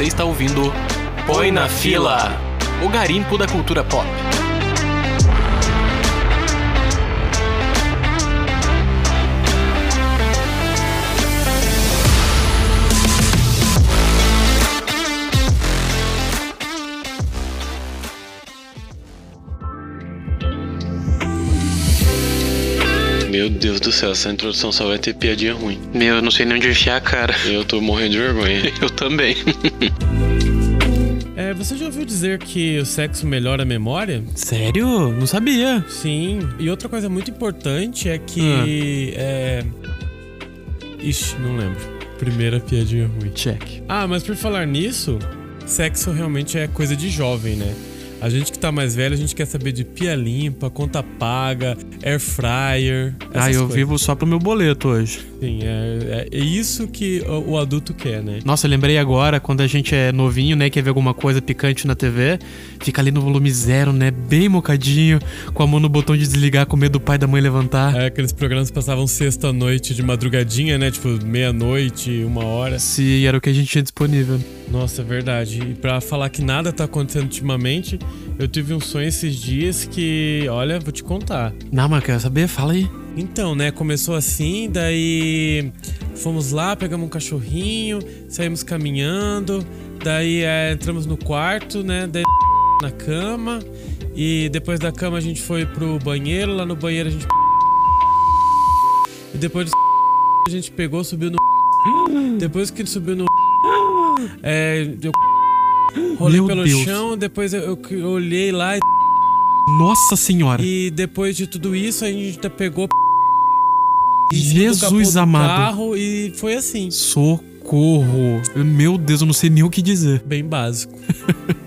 Você está ouvindo Põe na Fila o garimpo da cultura pop. Meu Deus do céu, essa introdução só vai ter piadinha ruim. Meu, eu não sei nem onde enfiar a cara. Eu tô morrendo de vergonha. Eu também. É, você já ouviu dizer que o sexo melhora a memória? Sério? Não sabia. Sim. E outra coisa muito importante é que. É... Ixi, não lembro. Primeira piadinha ruim. Check. Ah, mas por falar nisso, sexo realmente é coisa de jovem, né? A gente que tá mais velho, a gente quer saber de pia limpa, conta paga, air fryer. Ah, eu coisas. vivo só pro meu boleto hoje. Sim, é, é, é isso que o, o adulto quer, né? Nossa, eu lembrei agora, quando a gente é novinho, né, quer ver alguma coisa picante na TV, fica ali no volume zero, né, bem mocadinho, com a mão no botão de desligar, com medo do pai e da mãe levantar. É, aqueles programas que passavam sexta-noite de madrugadinha, né? Tipo, meia-noite, uma hora. Se era o que a gente tinha disponível. Nossa, é verdade. E pra falar que nada tá acontecendo ultimamente, eu tive um sonho esses dias que, olha, vou te contar. Não, mas quero saber, fala aí. Então, né, começou assim, daí fomos lá, pegamos um cachorrinho, saímos caminhando, daí é, entramos no quarto, né, daí na cama, e depois da cama a gente foi pro banheiro, lá no banheiro a gente e depois do a gente pegou, subiu no depois que subiu no é, eu rolei Meu pelo Deus. chão, depois eu, eu- eu olhei lá e Nossa senhora. e depois de tudo isso, a gente ainda pegou Jesus amado. carro e foi assim, Socorro. Meu Deus, eu não sei nem o que dizer. bem básico.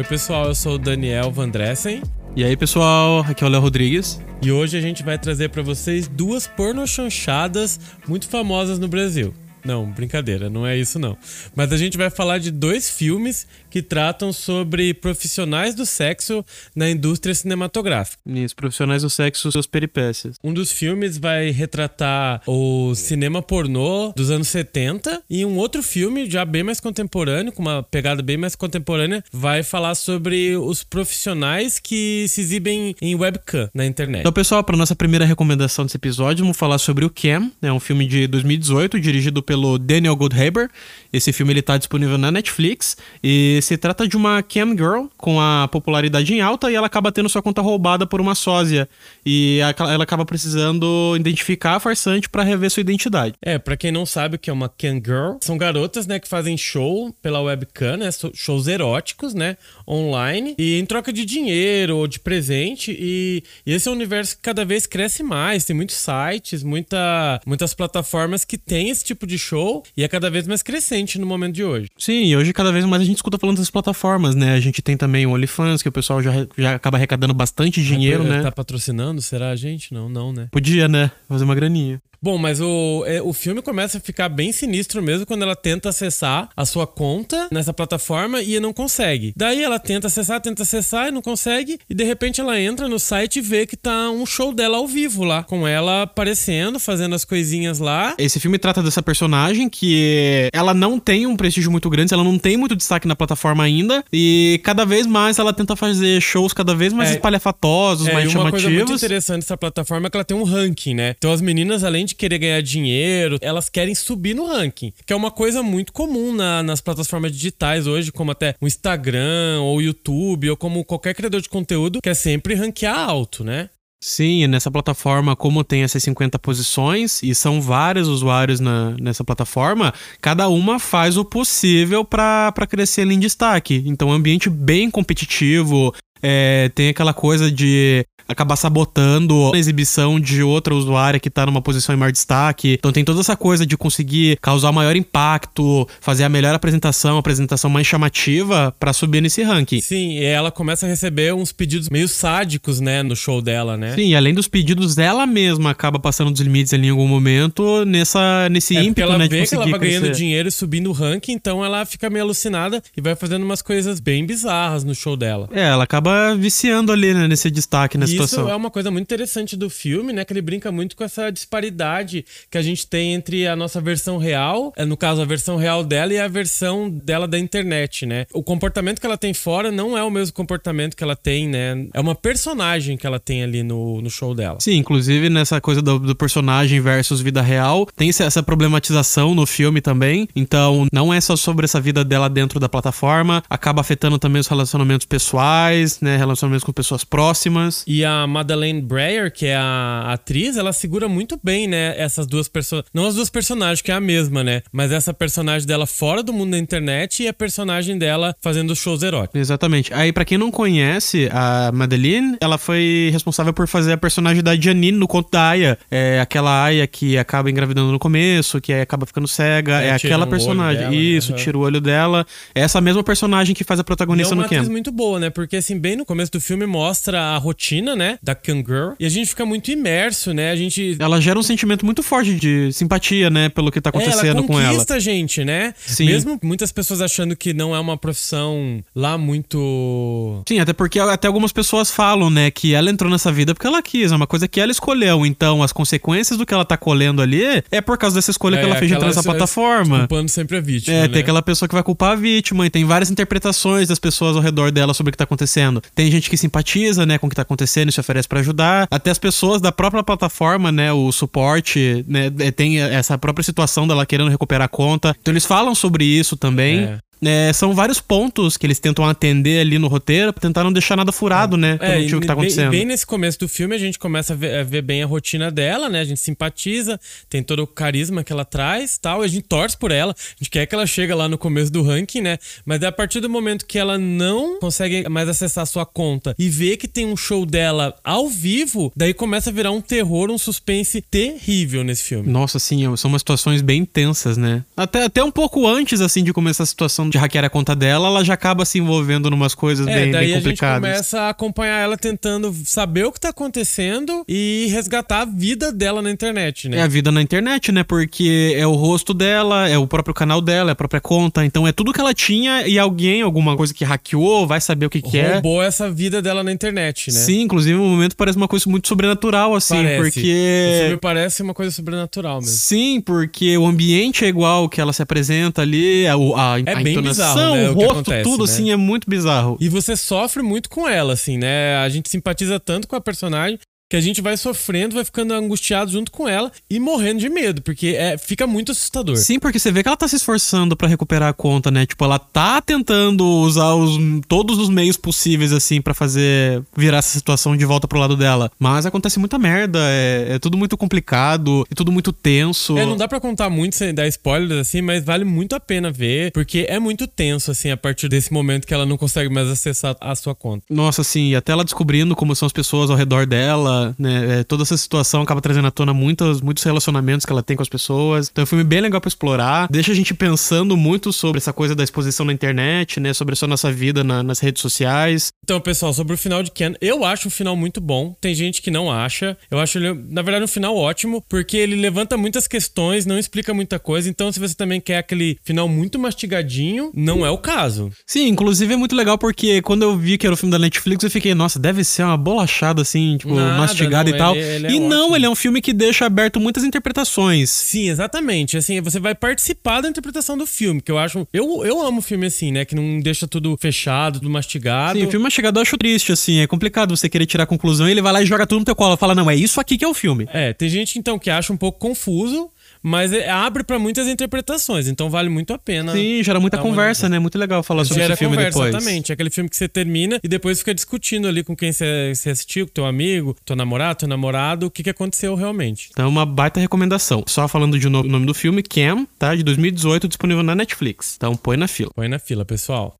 Oi, pessoal, eu sou o Daniel Vandressen E aí, pessoal, aqui é o Léo Rodrigues. e hoje a gente vai trazer pra vocês duas pornochanchadas muito famosas no Brasil. Não, brincadeira, não é isso não. Mas a gente vai falar de dois filmes que tratam sobre profissionais do sexo na indústria cinematográfica. Isso, profissionais do sexo, suas peripécias. Um dos filmes vai retratar o cinema pornô dos anos 70 e um outro filme já bem mais contemporâneo, com uma pegada bem mais contemporânea, vai falar sobre os profissionais que se exibem em webcam na internet. Então, pessoal, para nossa primeira recomendação desse episódio, vamos falar sobre o Cam, é um filme de 2018, dirigido pelo Daniel Goldhaber. Esse filme ele tá disponível na Netflix e se trata de uma cam girl com a popularidade em alta e ela acaba tendo sua conta roubada por uma sósia e ela acaba precisando identificar a farsante para rever sua identidade. É, pra quem não sabe o que é uma cam girl, são garotas, né, que fazem show pela webcam, né, shows eróticos, né, online, e em troca de dinheiro ou de presente, e, e esse é um universo que cada vez cresce mais, tem muitos sites, muita, muitas plataformas que tem esse tipo de show, e é cada vez mais crescente no momento de hoje. Sim, e hoje cada vez mais a gente escuta falando das plataformas, né? A gente tem também o OnlyFans, que o pessoal já, já acaba arrecadando bastante dinheiro, né? Tá patrocinando? Será a gente? Não, não, né? Podia, né? Fazer uma graninha. Bom, mas o, é, o filme começa a ficar bem sinistro mesmo quando ela tenta acessar a sua conta nessa plataforma e não consegue. Daí ela tenta acessar, tenta acessar e não consegue. E de repente ela entra no site e vê que tá um show dela ao vivo lá. Com ela aparecendo, fazendo as coisinhas lá. Esse filme trata dessa personagem que ela não tem um prestígio muito grande, ela não tem muito destaque na plataforma ainda, e cada vez mais ela tenta fazer shows cada vez mais É. espalhafatosos, É, mais e uma coisa muito chamativos. interessante dessa plataforma é que ela tem um ranking, né? Então as meninas, além de querer ganhar dinheiro, elas querem subir no ranking, que é uma coisa muito comum na- nas plataformas digitais hoje, como até o Instagram ou o YouTube, ou como qualquer criador de conteúdo, quer sempre ranquear alto, né? Sim, nessa plataforma, como tem essas 50 posições, e são vários usuários na- nessa plataforma, cada uma faz o possível pra crescer ali em destaque. Então, é um ambiente bem competitivo, É, tem aquela coisa de acabar sabotando a exibição de outra usuária que tá numa posição em maior destaque. Então tem toda essa coisa de conseguir causar maior impacto, fazer a melhor apresentação, a apresentação mais chamativa para subir nesse ranking. Sim, e ela começa a receber uns pedidos meio sádicos, né, no show dela, né? Sim, e além dos pedidos, ela mesma acaba passando dos limites ali em algum momento nessa, nesse É, ímpeto, ela né, vê que ela vai ganhando crescer. dinheiro e subindo o ranking, então ela fica meio alucinada e vai fazendo umas coisas bem bizarras no show dela. É, ela acaba viciando ali, né, nesse destaque, na E isso situação. é uma coisa muito interessante do filme, né? Que ele brinca muito com essa disparidade que a gente tem entre a nossa versão real, é, no caso, a versão real dela e a versão dela da internet, né? O comportamento que ela tem fora não é o mesmo comportamento que ela tem, né? É uma personagem que ela tem ali no, no show dela. Sim, inclusive nessa coisa do, do personagem versus vida real, tem essa problematização no filme também. Então, não é só sobre essa vida dela dentro da plataforma, acaba afetando também os relacionamentos pessoais, né? Relacionamentos com pessoas próximas. E a Madeleine Breyer, que é a atriz, ela segura muito bem, né? Essas duas pessoas. Não as duas personagens, que é a mesma, né? Mas essa personagem dela fora do mundo da internet e a personagem dela fazendo shows eróticos. Exatamente. Aí, pra quem não conhece, a Madeline, ela foi responsável por fazer a personagem da Janine no conto da Aya. É aquela Aya que acaba engravidando no começo, que aí acaba ficando cega. É, É, aquela personagem. dela, né? Isso, tira o olho dela. É essa mesma personagem que faz a E é protagonista uma no Cam. muito boa, né? Porque, assim, bem no começo do filme mostra a rotina, né? Da Can Girl. E a gente fica muito imerso, né? A gente. Ela gera um sentimento muito forte de simpatia, né, pelo que tá É, ela acontecendo com ela. conquista a gente, né? Sim. Mesmo muitas pessoas achando que não é uma profissão lá muito. Sim, até porque até algumas pessoas falam, né, que ela entrou nessa vida porque ela quis, é uma coisa que ela escolheu. Então, as consequências do que ela tá colhendo ali é por causa dessa escolha que ela fez de entrar nessa plataforma. Culpando sempre a vítima. É, né? tem aquela pessoa que vai culpar a vítima e tem várias interpretações das pessoas ao redor dela sobre o que tá acontecendo. Tem gente que simpatiza, né, com o que tá acontecendo e se oferece pra ajudar. Até as pessoas da própria plataforma, né, o suporte, né, é, tem essa própria situação dela querendo recuperar a conta. Então eles falam sobre isso também. É. É, são vários pontos que eles tentam atender ali no roteiro pra tentar não deixar nada furado, né? É, pelo e motivo que tá bem- acontecendo. Bem, nesse começo do filme, a gente começa a ver, a ver bem a rotina dela, né? A gente simpatiza, tem todo o carisma que ela traz tal, e a gente torce por ela. A gente quer que ela chegue lá no começo do ranking, né? Mas é a partir do momento que ela não consegue mais acessar a sua conta e vê que tem um show dela ao vivo, daí começa a virar um terror, um suspense terrível nesse filme. Nossa, sim, são umas situações bem tensas, né? Até, até um pouco antes, assim, de começar a situação de hackear a conta dela, ela já acaba se envolvendo em umas coisas É, bem, daí bem a gente complicadas. começa a acompanhar ela tentando saber o que tá acontecendo e resgatar a vida dela na internet, né? É a vida na internet, né? Porque é o rosto dela, é o próprio canal dela, é a própria conta. Então é tudo que ela tinha e alguém, alguma coisa que hackeou, vai saber o que, que é. roubou essa vida dela na internet, né? Sim, inclusive no momento parece uma coisa muito sobrenatural, assim, Parece. Porque. filme parece uma coisa sobrenatural mesmo. Sim, porque o ambiente é igual que ela se apresenta ali, a, a, a bem entonação, bizarro, né, o rosto, acontece, tudo né? assim é muito bizarro. E você sofre muito com ela, assim, né? A gente simpatiza tanto com a personagem que a gente vai sofrendo, vai ficando angustiado junto com ela e morrendo de medo, porque é, fica muito assustador. Sim, porque você vê que ela tá se esforçando pra recuperar a conta, né? Tipo, ela tá tentando usar os, todos os meios possíveis, assim, pra fazer virar essa situação de volta pro lado dela. Mas acontece muita merda, é, é tudo muito complicado, é tudo muito tenso. É, não dá pra contar muito sem dar spoilers, assim, mas vale muito a pena ver, porque é muito tenso, assim, a partir desse momento que ela não consegue mais acessar a sua conta. Nossa, assim, e até ela descobrindo como são as pessoas ao redor dela, né? é, toda essa situação acaba trazendo à tona muitos, muitos relacionamentos que ela tem com as pessoas. Então é um filme bem legal pra explorar. Deixa a gente pensando muito sobre essa coisa da exposição na internet, né? Sobre a sua nossa vida na- nas redes sociais. Então, pessoal, sobre o final de Ken, eu acho o final muito bom. Tem gente que não acha. Eu acho ele, na verdade, um final ótimo, porque ele levanta muitas questões, não explica muita coisa. Então, se você também quer aquele final muito mastigadinho, não é o caso. Sim, inclusive é muito legal porque quando eu vi que era o filme da Netflix, eu fiquei, nossa, deve ser uma bolachada assim, tipo, Nada, mastigada não, e tal. ele- ele é e não, ótimo. ele é um filme que deixa aberto muitas interpretações. Sim, exatamente. Assim, você vai participar da interpretação do filme, que eu acho. Eu, eu amo filme assim, né? Que não deixa tudo fechado, tudo mastigado. Sim, o filme mastigado eu acho triste, assim, é complicado você querer tirar a conclusão e ele vai lá e joga tudo no teu colo. Fala, não, é isso aqui que é o filme. É, tem gente então que acha um pouco confuso, mas é- abre pra muitas interpretações, então vale muito a pena. Sim, gera muita conversa, olhada. né? Muito legal falar sobre Gera esse filme conversa, depois. exatamente. É aquele filme que você termina e depois fica discutindo ali com quem você, assistiu, com teu amigo, teu namorado, teu namorado, o que, que aconteceu realmente. Então, uma baita recomendação. Só falando de novo o nome do filme, Cam, tá? De 2018, disponível na Netflix. Então, põe na fila. Põe na fila, pessoal.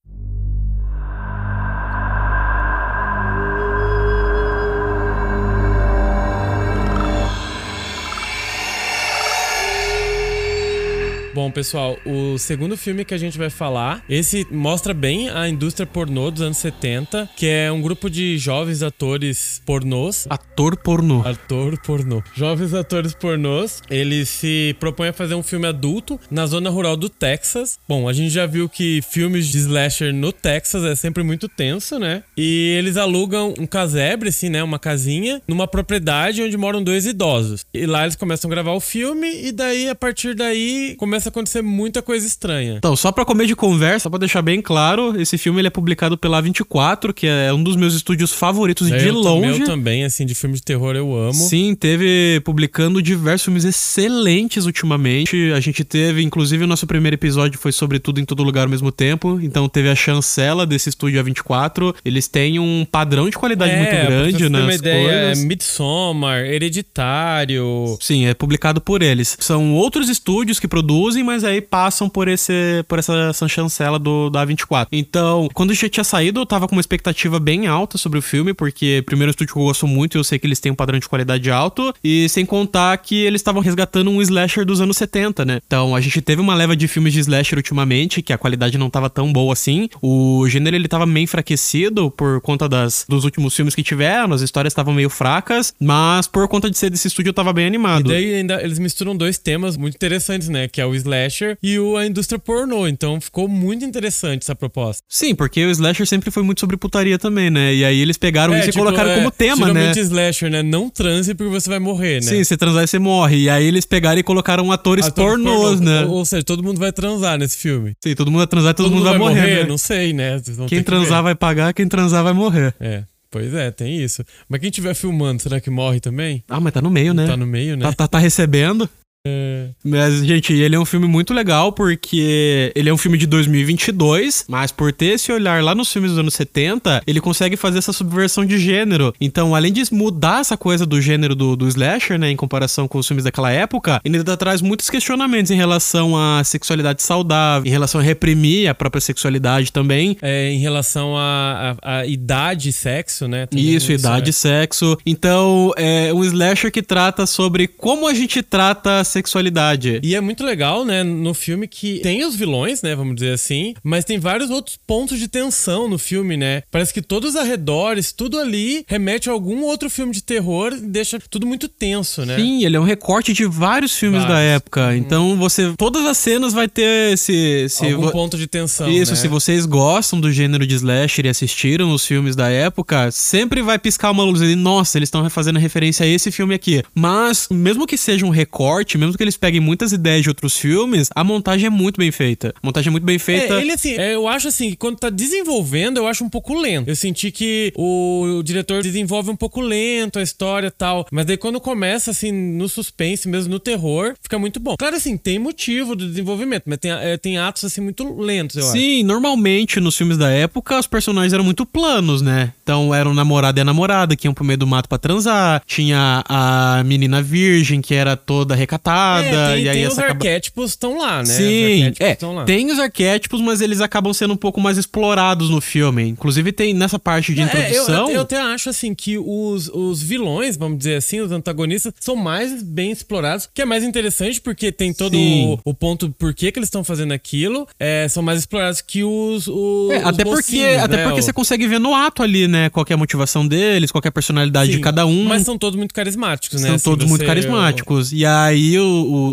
Pessoal, o segundo filme que a gente vai falar, esse mostra bem a indústria pornô dos anos 70, que é um grupo de jovens atores pornôs. Ator pornô. Ator pornô. Jovens atores pornôs, eles se propõem a fazer um filme adulto na zona rural do Texas. Bom, a gente já viu que filmes de slasher no Texas é sempre muito tenso, né? E eles alugam um casebre, assim, né? Uma casinha, numa propriedade onde moram dois idosos. E lá eles começam a gravar o filme, e daí, a partir daí, começa acontecer muita coisa estranha. Então, só pra comer de conversa, só pra deixar bem claro, esse filme ele é publicado pela A24, que é um dos meus estúdios favoritos de eu, longe. Eu também, assim, de filme de terror eu amo. Sim, teve publicando diversos filmes excelentes ultimamente. A gente teve, inclusive, o nosso primeiro episódio foi sobre tudo em todo lugar ao mesmo tempo. Então teve a chancela desse estúdio A24. Eles têm um padrão de qualidade é, muito grande, né? uma ideia, é Midsommar, Hereditário. Sim, é publicado por eles. São outros estúdios que produzem, mas aí passam por esse por essa, essa chancela do da A24. Então, quando já tinha saído, eu tava com uma expectativa bem alta sobre o filme, porque primeiro estúdio que eu gosto muito, eu sei que eles têm um padrão de qualidade alto, e sem contar que eles estavam resgatando um slasher dos anos 70, né? Então, a gente teve uma leva de filmes de slasher ultimamente, que a qualidade não tava tão boa assim. O gênero ele tava meio enfraquecido por conta das, dos últimos filmes que tiveram, as histórias estavam meio fracas, mas por conta de ser desse estúdio eu tava bem animado. E daí ainda eles misturam dois temas muito interessantes, né? Que é o slasher e o, a indústria pornô. Então ficou muito interessante essa proposta. Sim, porque o slasher sempre foi muito sobre putaria também, né? E aí eles pegaram É, isso tipo, e colocaram é, como tema, né? geralmente slasher, né? Não transe porque você vai morrer, né? Sim, você transar você morre. E aí eles pegaram e colocaram atores Ator pornôs, pornô. né? Ou, ou seja, todo mundo vai transar nesse filme. Sim, todo mundo vai transar e todo, mundo vai morrer, né? Não sei, né? Quem que transar ver. vai pagar, quem transar vai morrer. É, pois é, tem isso. Mas quem estiver filmando, será que morre também? Ah, mas tá no meio, né? Tá no meio, né? Tá, tá, tá recebendo. É. Mas, gente, ele é um filme muito legal porque ele é um filme de 2022, mas por ter esse olhar lá nos filmes dos anos 70, ele consegue fazer essa subversão de gênero. Então, além de mudar essa coisa do gênero do, do slasher, né, em comparação com os filmes daquela época, ele ainda traz muitos questionamentos em relação à sexualidade saudável, em relação a reprimir a própria sexualidade também. É, em relação à idade e sexo, né? Também Isso, idade, é. sexo. Então, é um slasher que trata sobre como a gente trata sexualidade. E é muito legal, né, no filme que tem os vilões, né, vamos dizer assim, mas tem vários outros pontos de tensão no filme, né? Parece que todos os arredores, tudo ali remete a algum outro filme de terror e deixa tudo muito tenso, né? Sim, ele é um recorte de vários filmes da Vários. Uhum. época. Então você. Todas as cenas vai ter esse. esse Algum vo- ponto de tensão, Isso, né? se vocês gostam do gênero de slasher e assistiram os filmes da época, sempre vai piscar uma luz ali, nossa, eles estão fazendo referência a esse filme aqui. Mas, mesmo que seja um recorte, mesmo que eles peguem muitas ideias de outros filmes, a montagem é muito bem feita. A montagem é muito bem feita. É, ele assim, é, eu acho assim, que quando tá desenvolvendo, eu acho um pouco lento. Eu senti que o, o diretor desenvolve um pouco lento a história e tal. Mas daí quando começa, assim, no suspense, mesmo no terror, fica muito bom. Claro, assim, tem motivo do desenvolvimento, mas tem, é, tem atos, assim, muito lentos, eu acho. Sim, normalmente nos filmes da época os personagens eram muito planos, né? Então era o namorado e a namorada que iam pro meio do mato pra transar. Tinha a menina virgem que era toda recatada. É, tem, e aí tem essa os acaba- arquétipos estão lá, né? Sim, é, tem os arquétipos, mas eles acabam sendo um pouco mais explorados no filme. Inclusive tem nessa parte de É, eu, introdução. eu, eu até acho assim que os, os vilões, vamos dizer assim, os antagonistas, são mais bem explorados, que é mais interessante porque tem todo o, o ponto por que, que eles estão fazendo aquilo, é, são mais explorados que os. os É, até os porque, mocinhos, até né? porque O- você consegue ver no ato ali, né? Qual é a motivação deles, qual é a personalidade de Sim, cada um. Mas são todos muito carismáticos, né? São Assim, todos muito carismáticos. E aí o-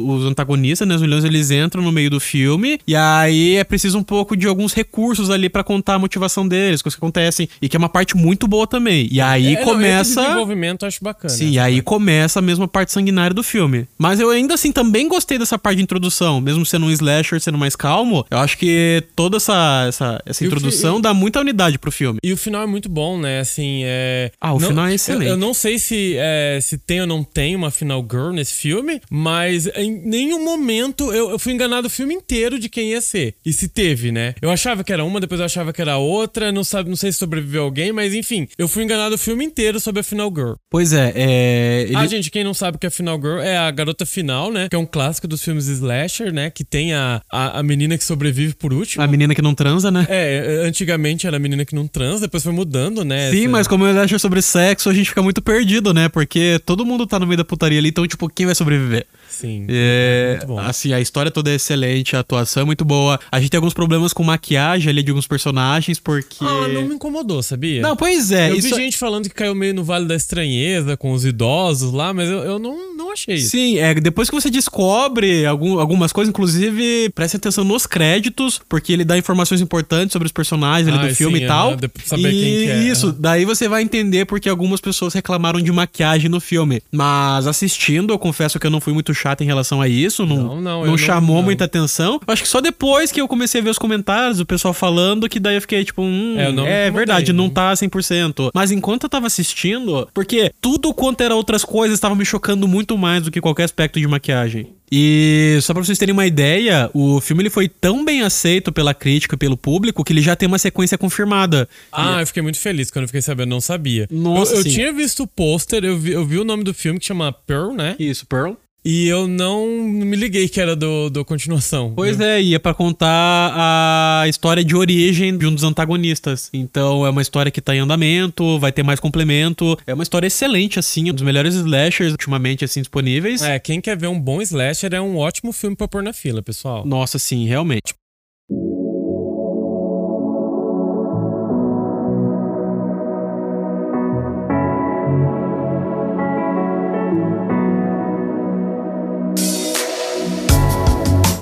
o- os antagonistas, né, os vilões, eles entram no meio do filme. E aí é preciso um pouco de alguns recursos ali pra contar a motivação deles, coisas que acontecem. E que é uma parte muito boa também. E aí É, não, esse começa. desenvolvimento eu acho bacana. Sim, e aí começa a mesma parte sanguinária do filme. Mas eu ainda assim também gostei dessa parte de introdução. Mesmo sendo um slasher, sendo mais calmo, eu acho que toda essa, essa, essa E o introdução fi- dá muita unidade pro filme. E o final é muito bom, né? Assim, é. Ah, o final é excelente. Eu, eu não sei se, é, se tem ou não tem uma final girl nesse filme, mas em nenhum momento eu, eu fui enganado o filme inteiro de quem ia ser. E se teve, né? Eu achava que era uma, depois eu achava que era outra, não, sabe, não sei se sobreviveu alguém, mas enfim, eu fui enganado o filme inteiro sobre a final girl. Pois é, é. ele- Ah, gente, quem não sabe o que é Final Girl é a garota final, né? Que é um clássico dos filmes slasher, né? Que tem a, a, a menina que sobrevive por último. A menina que não transa, né? É, antigamente era a menina que não transa, depois foi mudando, né? Sim, essa- mas como ele acha sobre sexo, a gente fica muito perdido, né? Porque todo mundo tá no meio da putaria ali, então, tipo, quem vai sobreviver? Sim. É, muito bom. assim, a história toda é excelente, a atuação é muito boa. A gente tem alguns problemas com maquiagem ali de alguns personagens, porque. Ah, não me incomodou, sabia? Não, pois é. eu isso... vi gente falando que caiu meio no Vale da Estranheza com os idosos lá, mas eu, eu não, não achei isso. Sim, é, depois que você descobre algum, algumas coisas, inclusive preste atenção nos créditos, porque ele dá informações importantes sobre os personagens ali Ah, do filme sim, e tal. pra saber e quem que é, isso, daí você vai entender porque algumas pessoas reclamaram de maquiagem no filme. Mas assistindo, eu confesso que eu não fui muito chato em relação a isso, não, Não, não, não- chamou muita atenção. Acho que só depois que eu comecei a ver os comentários, o pessoal falando, que daí eu fiquei tipo, hum, É, é verdade, não não. tá 100%. Mas enquanto eu tava assistindo, porque tudo quanto era outras coisas estava me chocando muito mais do que qualquer aspecto de maquiagem. E só pra vocês terem uma ideia, o filme ele foi tão bem aceito pela crítica e pelo público que ele já tem uma sequência confirmada. Ah, eu fiquei muito feliz quando eu fiquei sabendo, não sabia. Nossa, eu, eu tinha visto o pôster, eu vi, eu vi o nome do filme que chama Pearl, né? Isso, Pearl. E eu não me liguei que era do, do continuação. Pois é, e é pra contar a história de origem de um dos antagonistas. Então é uma história que tá em andamento, vai ter mais complemento. É uma história excelente, assim, um dos melhores slashers ultimamente, assim, disponíveis. É, quem quer ver um bom slasher é um ótimo filme pra pôr na fila, pessoal. Nossa, sim, realmente.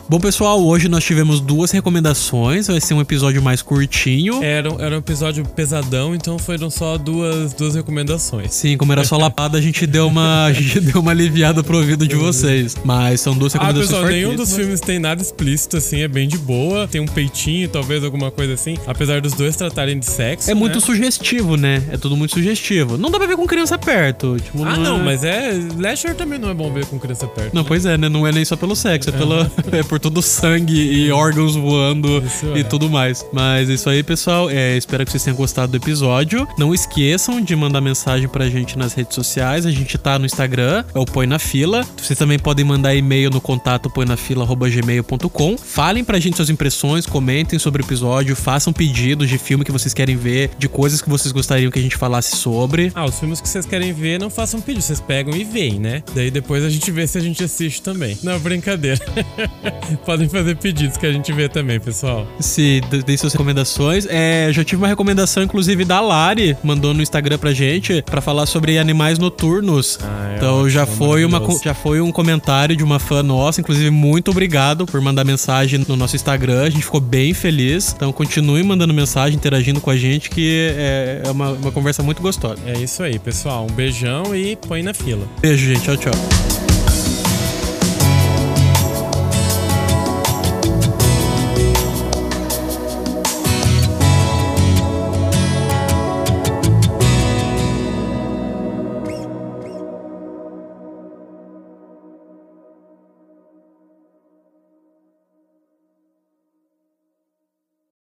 Bom, pessoal, hoje nós tivemos duas recomendações. Vai ser um episódio mais curtinho. Era, um- era um episódio pesadão, então foram só duas, duas recomendações. Sim, como era só lapada, a gente deu uma, a gente deu uma aliviada pro ouvido de vocês. Mas são duas Ah, recomendações pessoal, nenhum dos filmes tem nada explícito, assim, é bem de boa. Tem um peitinho, talvez alguma coisa assim. Apesar dos dois tratarem de sexo. É muito né? sugestivo, né? É tudo muito sugestivo. Não dá pra ver com criança perto. Tipo, Ah, não, é- mas é. Slasher também não é bom ver com criança perto. Não, né? pois é, né? Não é nem só pelo sexo, é, pela, é por todo o sangue e órgãos voando Isso e é. tudo mais. Mas é isso aí, pessoal. É, espero que vocês tenham gostado do episódio. Não esqueçam de mandar mensagem pra gente nas redes sociais. A gente tá no Instagram, é o Põe na Fila. Vocês também podem mandar e-mail no contato põenafila.gmail.com. Falem pra gente suas impressões, comentem sobre o episódio, façam pedidos de filme que vocês querem ver, de coisas que vocês gostariam que a gente falasse sobre. Ah, os filmes que vocês querem ver, não façam pedido, vocês pegam e veem, né? Daí depois a gente vê se a gente assiste também. Não, brincadeira. Podem fazer pedidos que a gente vê também, pessoal. Se deem suas recomendações. É, já tive uma recomendação, inclusive, da Lari, mandou no Instagram pra gente, pra falar sobre animais noturnos. Ah, é então já ótimo, foi, uma, já foi um comentário de uma fã nossa. Inclusive, muito obrigado por mandar mensagem no nosso Instagram. A gente ficou bem feliz. Então continue mandando mensagem, interagindo com a gente, que é, é uma, uma conversa muito gostosa. É isso aí, pessoal. Um beijão e põe na fila. Beijo, gente. Tchau, tchau.